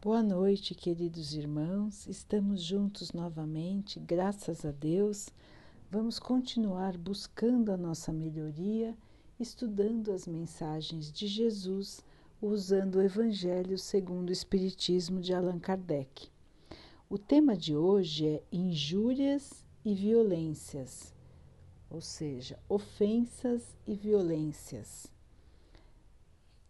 Boa noite, queridos irmãos. Estamos juntos novamente, graças a Deus. Vamos continuar buscando a nossa melhoria, estudando as mensagens de Jesus, usando o Evangelho segundo o Espiritismo de Allan Kardec. O tema de hoje é injúrias e violências, ou seja, ofensas e violências.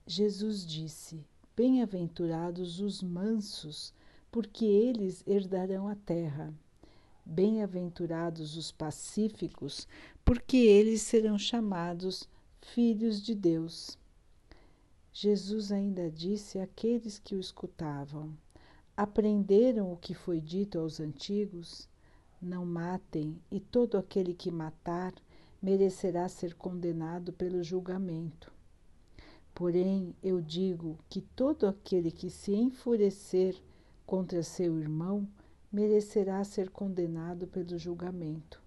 Jesus disse: Bem-aventurados os mansos, porque eles herdarão a terra. Bem-aventurados os pacíficos, porque eles serão chamados filhos de Deus. Jesus ainda disse àqueles que o escutavam: Aprenderam o que foi dito aos antigos? Não matem, e todo aquele que matar merecerá ser condenado pelo julgamento. Porém, eu digo que todo aquele que se enfurecer contra seu irmão merecerá ser condenado pelo julgamento.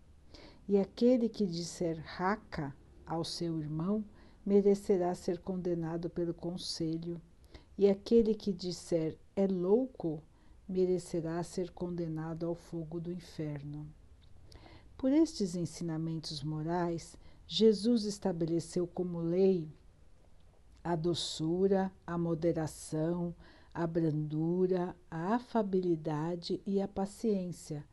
E aquele que disser raca ao seu irmão merecerá ser condenado pelo conselho. E aquele que disser é louco merecerá ser condenado ao fogo do inferno. Por estes ensinamentos morais, Jesus estabeleceu como lei a doçura, a moderação, a brandura, a afabilidade e a paciência,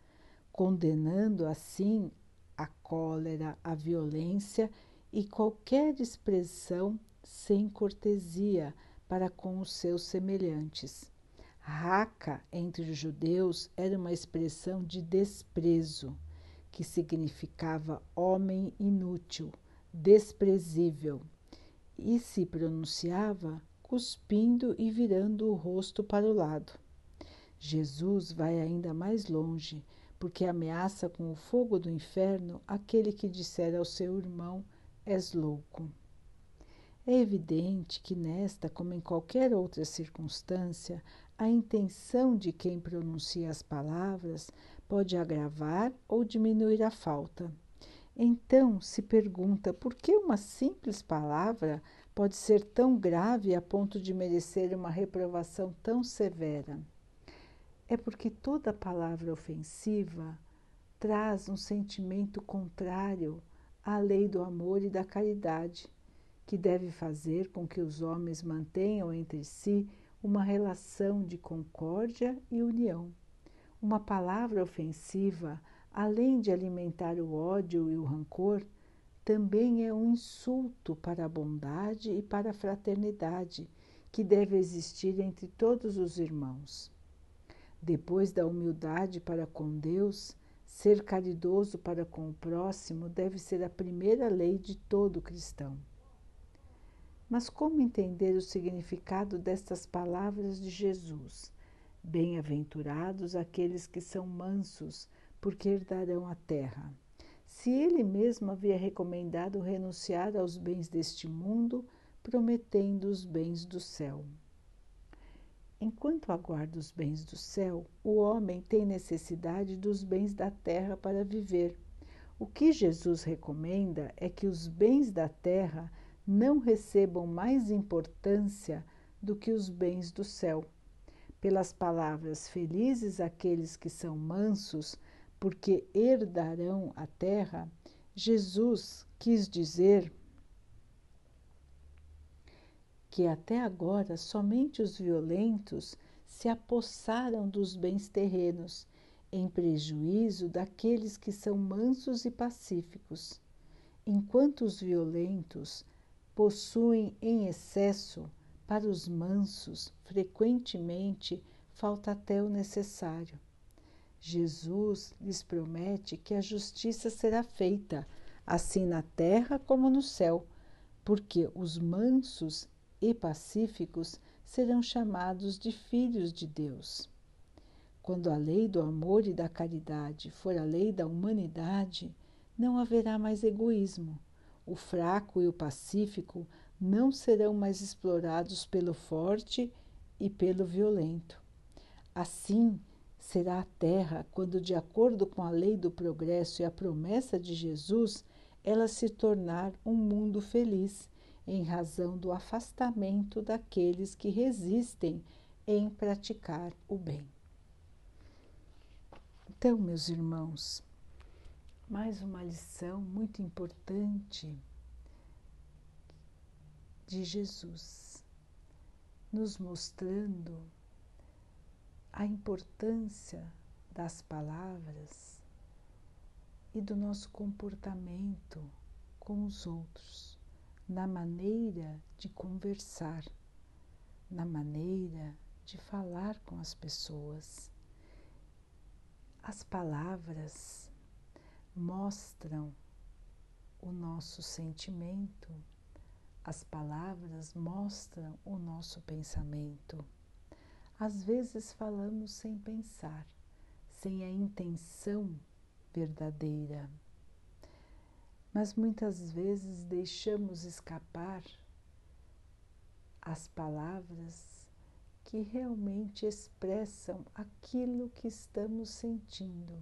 condenando assim a cólera, a violência e qualquer expressão sem cortesia para com os seus semelhantes. Raca entre os judeus era uma expressão de desprezo, que significava homem inútil, desprezível e se pronunciava cuspindo e virando o rosto para o lado. Jesus vai ainda mais longe, porque ameaça com o fogo do inferno aquele que disser ao seu irmão: És louco. É evidente que nesta, como em qualquer outra circunstância, a intenção de quem pronuncia as palavras pode agravar ou diminuir a falta. Então se pergunta por que uma simples palavra pode ser tão grave a ponto de merecer uma reprovação tão severa. É porque toda palavra ofensiva traz um sentimento contrário à lei do amor e da caridade, que deve fazer com que os homens mantenham entre si uma relação de concórdia e união. Uma palavra ofensiva além de alimentar o ódio e o rancor, também é um insulto para a bondade e para a fraternidade que deve existir entre todos os irmãos. Depois da humildade para com Deus, ser caridoso para com o próximo deve ser a primeira lei de todo cristão. Mas como entender o significado destas palavras de Jesus? Bem-aventurados aqueles que são mansos, porque herdarão a terra. Se ele mesmo havia recomendado renunciar aos bens deste mundo, prometendo os bens do céu. Enquanto aguarda os bens do céu, o homem tem necessidade dos bens da terra para viver. O que Jesus recomenda é que os bens da terra não recebam mais importância do que os bens do céu. Pelas palavras felizes aqueles que são mansos, porque herdarão a terra, Jesus quis dizer que até agora somente os violentos se apossaram dos bens terrenos, em prejuízo daqueles que são mansos e pacíficos, enquanto os violentos possuem em excesso, para os mansos, frequentemente falta até o necessário. Jesus lhes promete que a justiça será feita, assim na terra como no céu, porque os mansos e pacíficos serão chamados de filhos de Deus. Quando a lei do amor e da caridade for a lei da humanidade, não haverá mais egoísmo. O fraco e o pacífico não serão mais explorados pelo forte e pelo violento. Assim, será a terra quando, de acordo com a lei do progresso e a promessa de Jesus, ela se tornar um mundo feliz, em razão do afastamento daqueles que resistem em praticar o bem. Então, meus irmãos, mais uma lição muito importante de Jesus, nos mostrando a importância das palavras e do nosso comportamento com os outros, na maneira de conversar, na maneira de falar com as pessoas. As palavras mostram o nosso sentimento, as palavras mostram o nosso pensamento. Às vezes falamos sem pensar, sem a intenção verdadeira, mas muitas vezes deixamos escapar as palavras que realmente expressam aquilo que estamos sentindo,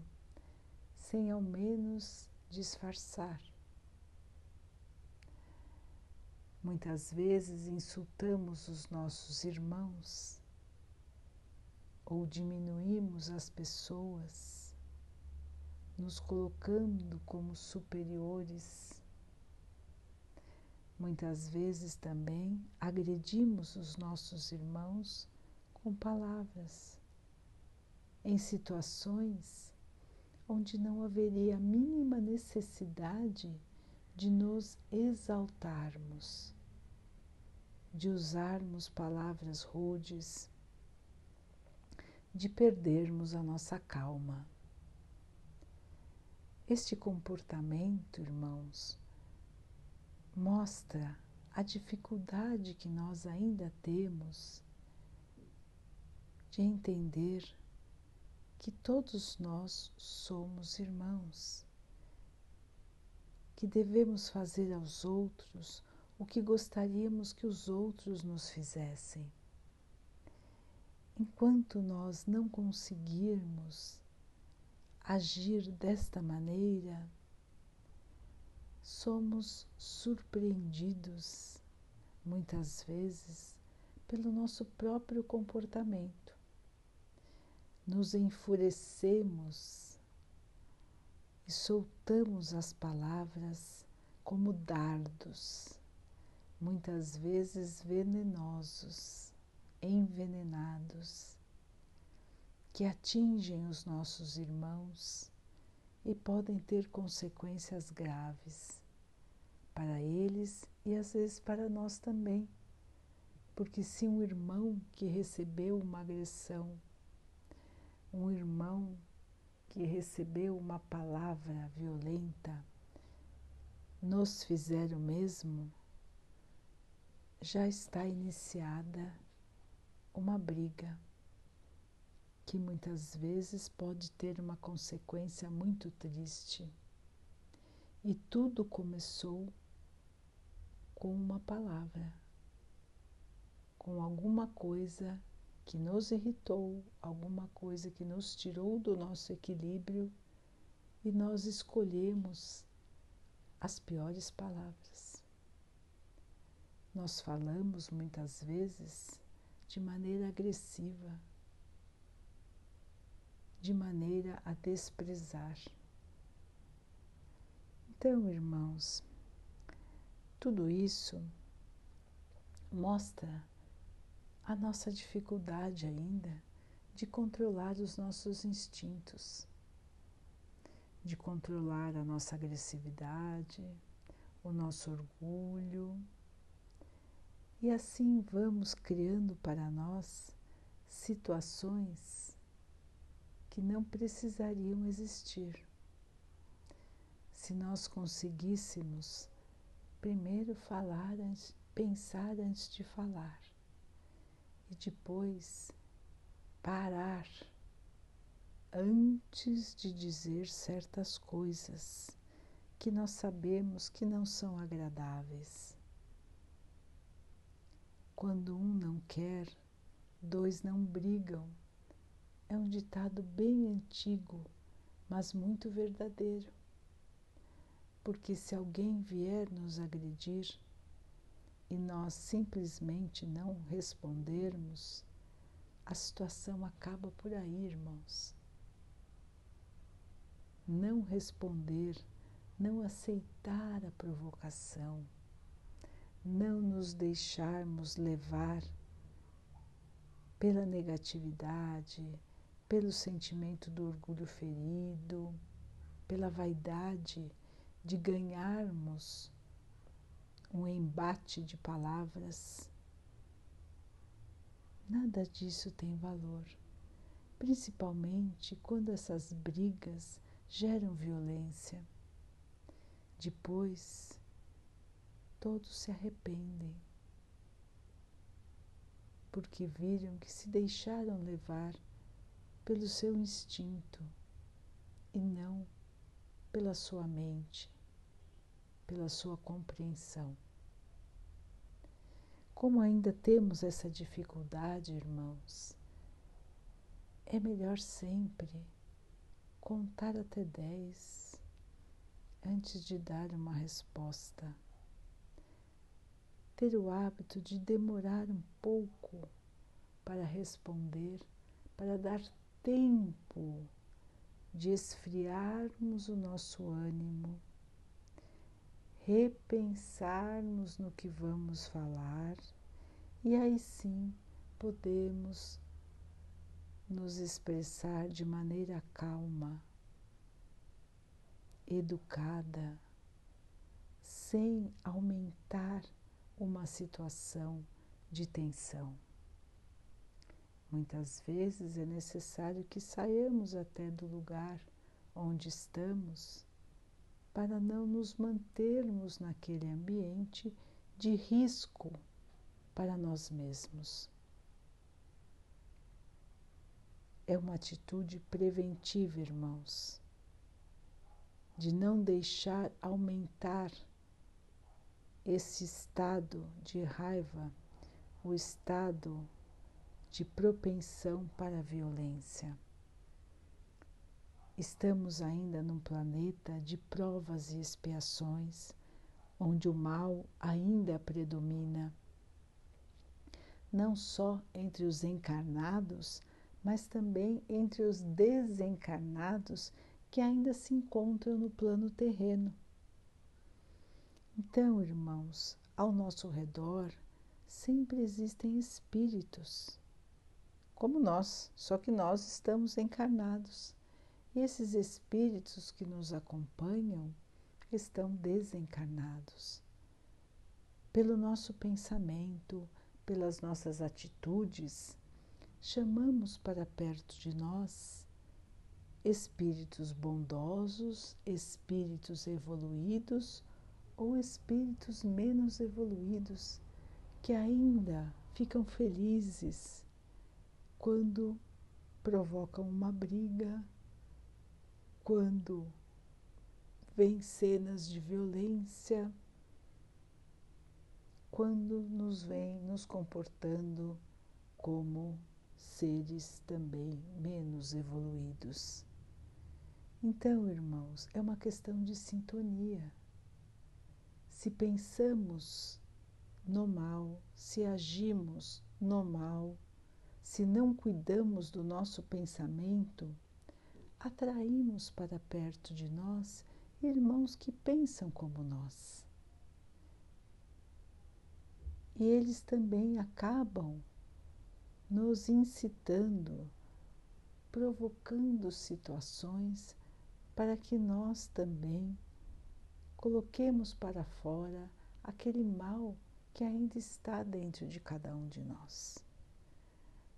sem ao menos disfarçar. Muitas vezes insultamos os nossos irmãos ou diminuímos as pessoas, nos colocando como superiores. Muitas vezes também agredimos os nossos irmãos com palavras, em situações onde não haveria a mínima necessidade de nos exaltarmos, de usarmos palavras rudes, de perdermos a nossa calma. Este comportamento, irmãos, mostra a dificuldade que nós ainda temos de entender que todos nós somos irmãos, que devemos fazer aos outros o que gostaríamos que os outros nos fizessem. Enquanto nós não conseguirmos agir desta maneira, somos surpreendidos muitas vezes pelo nosso próprio comportamento. Nos enfurecemos e soltamos as palavras como dardos, muitas vezes venenosos, envenenados, que atingem os nossos irmãos e podem ter consequências graves para eles e às vezes para nós também. Porque se um irmão que recebeu uma agressão um irmão que recebeu uma palavra violenta nos fizer o mesmo, já está iniciada uma briga que muitas vezes pode ter uma consequência muito triste. E tudo começou com uma palavra, com alguma coisa que nos irritou, alguma coisa que nos tirou do nosso equilíbrio e nós escolhemos as piores palavras. Nós falamos muitas vezes de maneira agressiva, de maneira a desprezar. Então, irmãos, tudo isso mostra a nossa dificuldade ainda de controlar os nossos instintos, de controlar a nossa agressividade, o nosso orgulho. E assim vamos criando para nós situações que não precisariam existir. Se nós conseguíssemos primeiro falar, pensar antes de falar e depois parar antes de dizer certas coisas que nós sabemos que não são agradáveis. Quando um não quer, dois não brigam. É um ditado bem antigo, mas muito verdadeiro. Porque se alguém vier nos agredir, e nós simplesmente não respondermos, a situação acaba por aí, irmãos. Não responder, não aceitar a provocação, não nos deixarmos levar pela negatividade, pelo sentimento do orgulho ferido, pela vaidade de ganharmos um embate de palavras. Nada disso tem valor, principalmente quando essas brigas geram violência. Depois, todos se arrependem porque viram que se deixaram levar pelo seu instinto e não pela sua mente, pela sua compreensão. Como ainda temos essa dificuldade, irmãos, é melhor sempre contar até dez antes de dar uma resposta ter o hábito de demorar um pouco para responder, para dar tempo de esfriarmos o nosso ânimo, repensarmos no que vamos falar e aí sim podemos nos expressar de maneira calma, educada, sem aumentar uma situação de tensão. Muitas vezes é necessário que saiamos até do lugar onde estamos para não nos mantermos naquele ambiente de risco para nós mesmos. É uma atitude preventiva, irmãos, de não deixar aumentar esse estado de raiva, o estado de propensão para a violência. Estamos ainda num planeta de provas e expiações, onde o mal ainda predomina, não só entre os encarnados, mas também entre os desencarnados que ainda se encontram no plano terreno. Então, irmãos, ao nosso redor sempre existem espíritos, como nós, só que nós estamos encarnados. E esses espíritos que nos acompanham estão desencarnados. Pelo nosso pensamento, pelas nossas atitudes, chamamos para perto de nós espíritos bondosos, espíritos evoluídos ou espíritos menos evoluídos que ainda ficam felizes quando provocam uma briga, quando vêm cenas de violência, quando nos vêm nos comportando como seres também menos evoluídos. Então, irmãos, é uma questão de sintonia. Se pensamos no mal, se agimos no mal, se não cuidamos do nosso pensamento, atraímos para perto de nós irmãos que pensam como nós. E eles também acabam nos incitando, provocando situações para que nós também coloquemos para fora aquele mal que ainda está dentro de cada um de nós.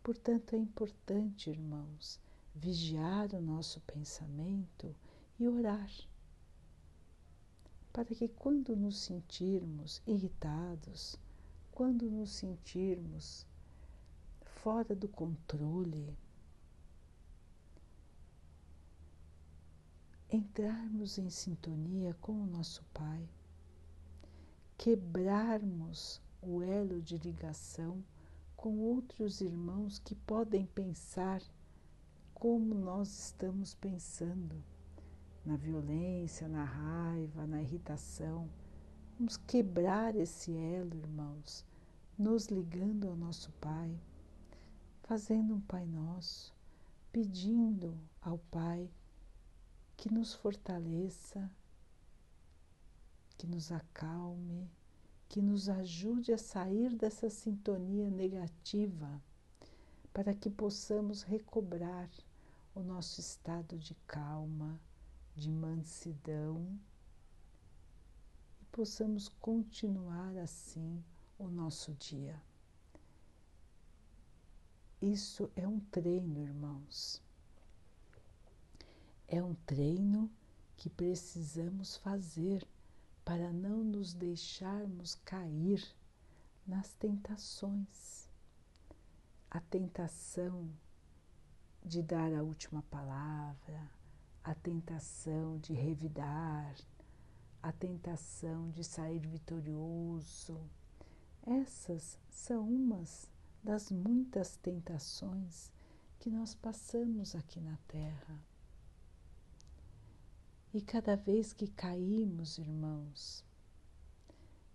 Portanto, é importante, irmãos, vigiar o nosso pensamento e orar, para que quando nos sentirmos irritados, quando nos sentirmos fora do controle, entrarmos em sintonia com o nosso Pai, quebrarmos o elo de ligação com outros irmãos que podem pensar como nós estamos pensando, na violência, na raiva, na irritação. Vamos quebrar esse elo, irmãos, nos ligando ao nosso Pai. fazendo um Pai Nosso, pedindo ao Pai que nos fortaleça, que nos acalme, que nos ajude a sair dessa sintonia negativa, para que possamos recobrar o nosso estado de calma, de mansidão e possamos continuar assim o nosso dia. Isso é um treino, irmãos. É um treino que precisamos fazer para não nos deixarmos cair nas tentações. A tentação de dar a última palavra, a tentação de revidar, a tentação de sair vitorioso. Essas são umas das muitas tentações que nós passamos aqui na Terra. E cada vez que caímos, irmãos,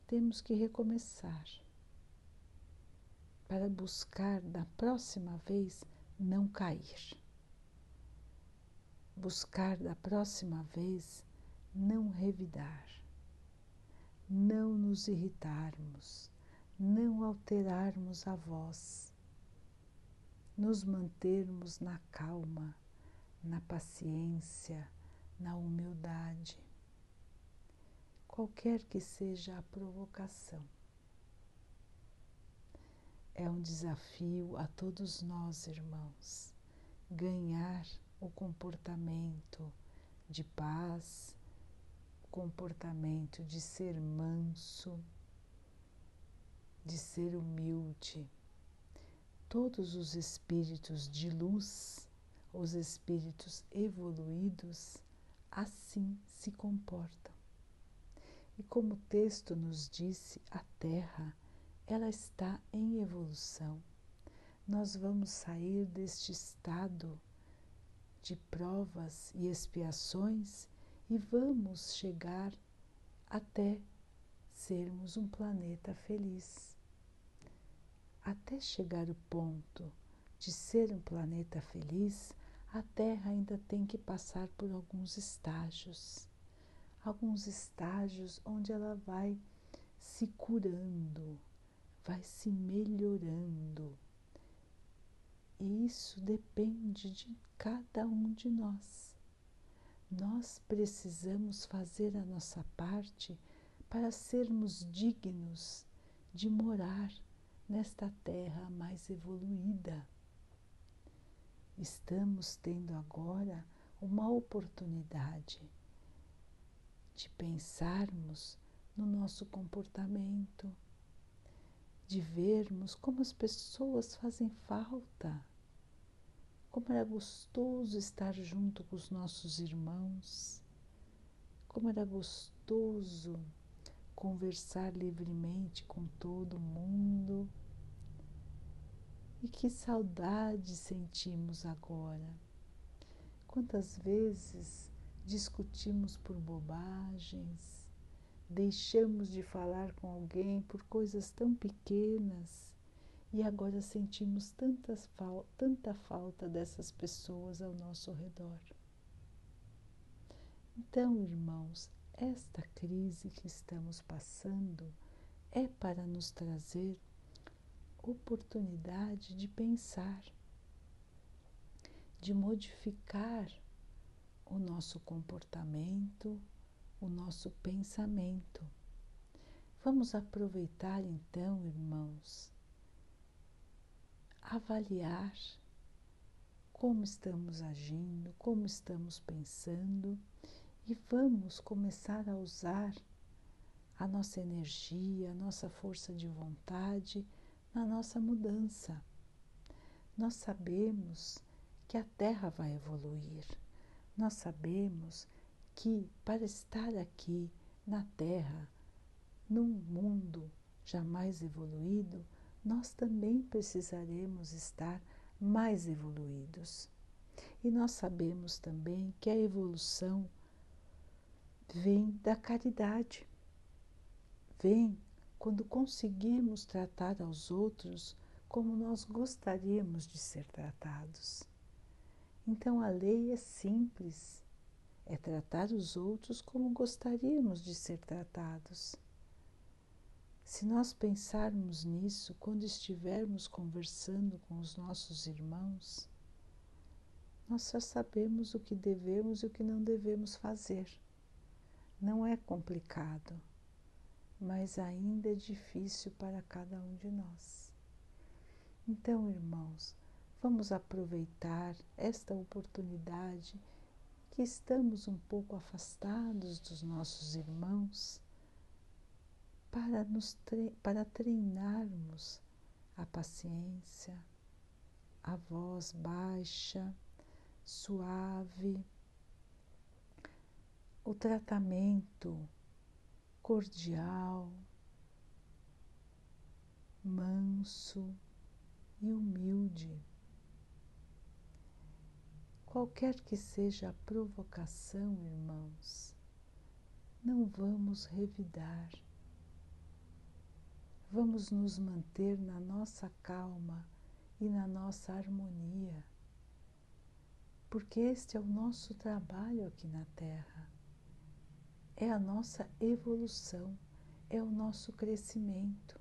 temos que recomeçar para buscar da próxima vez não cair. Buscar da próxima vez não revidar, não nos irritarmos, não alterarmos a voz, nos mantermos na calma, na paciência, na humildade, qualquer que seja a provocação. É um desafio a todos nós, irmãos, ganhar o comportamento de paz, comportamento de ser manso de ser humilde. Todos os espíritos de luz, os espíritos evoluídos, assim se comportam. E como o texto nos disse, a Terra, ela está em evolução. Nós vamos sair deste estado de provas e expiações e vamos chegar até sermos um planeta feliz até chegar o ponto de ser um planeta feliz, a Terra ainda tem que passar por alguns estágios. Alguns estágios onde ela vai se curando, vai se melhorando. E isso depende de cada um de nós. Nós precisamos fazer a nossa parte para sermos dignos de morar nesta terra mais evoluída. Estamos tendo agora uma oportunidade de pensarmos no nosso comportamento, de vermos como as pessoas fazem falta, como era gostoso estar junto com os nossos irmãos, como era gostoso conversar livremente com todo mundo. E que saudade sentimos agora. Quantas vezes discutimos por bobagens, deixamos de falar com alguém por coisas tão pequenas e agora sentimos tantas, tanta falta dessas pessoas ao nosso redor. Então, irmãos, esta crise que estamos passando é para nos trazer oportunidade de pensar, de modificar o nosso comportamento, o nosso pensamento. Vamos aproveitar então, irmãos, avaliar como estamos agindo, como estamos pensando e vamos começar a usar a nossa energia, a nossa força de vontade na nossa mudança. Nós sabemos que a Terra vai evoluir. Nós sabemos que para estar aqui na Terra, num mundo jamais evoluído, nós também precisaremos estar mais evoluídos. E nós sabemos também que a evolução vem da caridade. Vem quando conseguimos tratar aos outros como nós gostaríamos de ser tratados. Então a lei é simples, é tratar os outros como gostaríamos de ser tratados. Se nós pensarmos nisso quando estivermos conversando com os nossos irmãos, nós já sabemos o que devemos e o que não devemos fazer. Não é complicado, mas ainda é difícil para cada um de nós. Então, irmãos, vamos aproveitar esta oportunidade que estamos um pouco afastados dos nossos irmãos para, nos tre para treinarmos a paciência, a voz baixa, suave, o tratamento cordial, manso e humilde. Qualquer que seja a provocação, irmãos, não vamos revidar. Vamos nos manter na nossa calma e na nossa harmonia porque este é o nosso trabalho aqui na Terra, é a nossa evolução, é o nosso crescimento.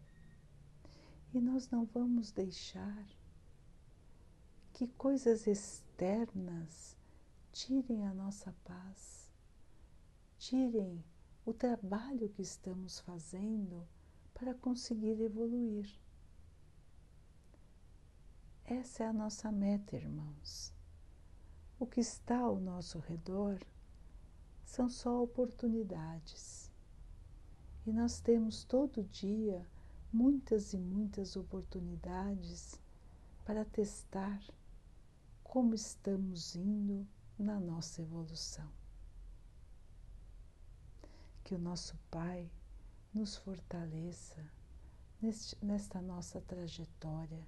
E nós não vamos deixar que coisas externas tirem a nossa paz, tirem o trabalho que estamos fazendo para conseguir evoluir. Essa é a nossa meta, irmãos. O que está ao nosso redor são só oportunidades. E nós temos todo dia muitas e muitas oportunidades para testar como estamos indo na nossa evolução. Que o nosso Pai nos fortaleça neste, nesta nossa trajetória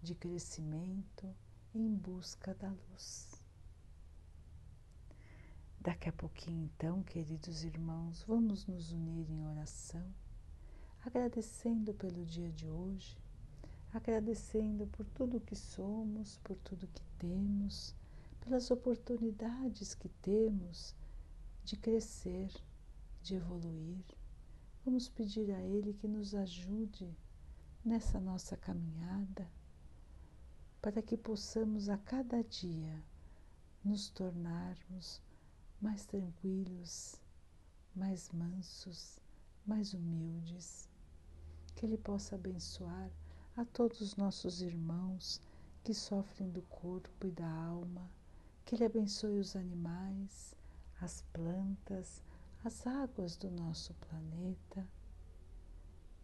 de crescimento em busca da luz. Daqui a pouquinho, então, queridos irmãos, vamos nos unir em oração, agradecendo pelo dia de hoje, agradecendo por tudo que somos, por tudo que temos, pelas oportunidades que temos de crescer, de evoluir. Vamos pedir a Ele que nos ajude nessa nossa caminhada, para que possamos a cada dia nos tornarmos mais tranquilos, mais mansos, mais humildes. Que Ele possa abençoar a todos os nossos irmãos que sofrem do corpo e da alma. Que Ele abençoe os animais, as plantas, as águas do nosso planeta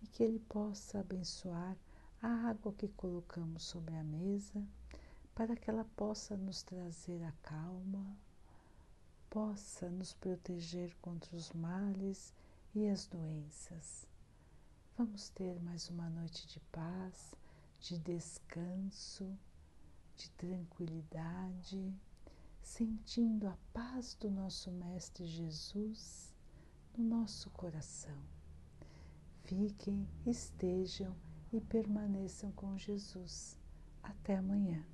e que Ele possa abençoar a água que colocamos sobre a mesa para que ela possa nos trazer a calma, possa nos proteger contra os males e as doenças. Vamos ter mais uma noite de paz, de descanso, de tranquilidade, sentindo a paz do nosso Mestre Jesus no nosso coração. Fiquem, estejam e permaneçam com Jesus. Até amanhã.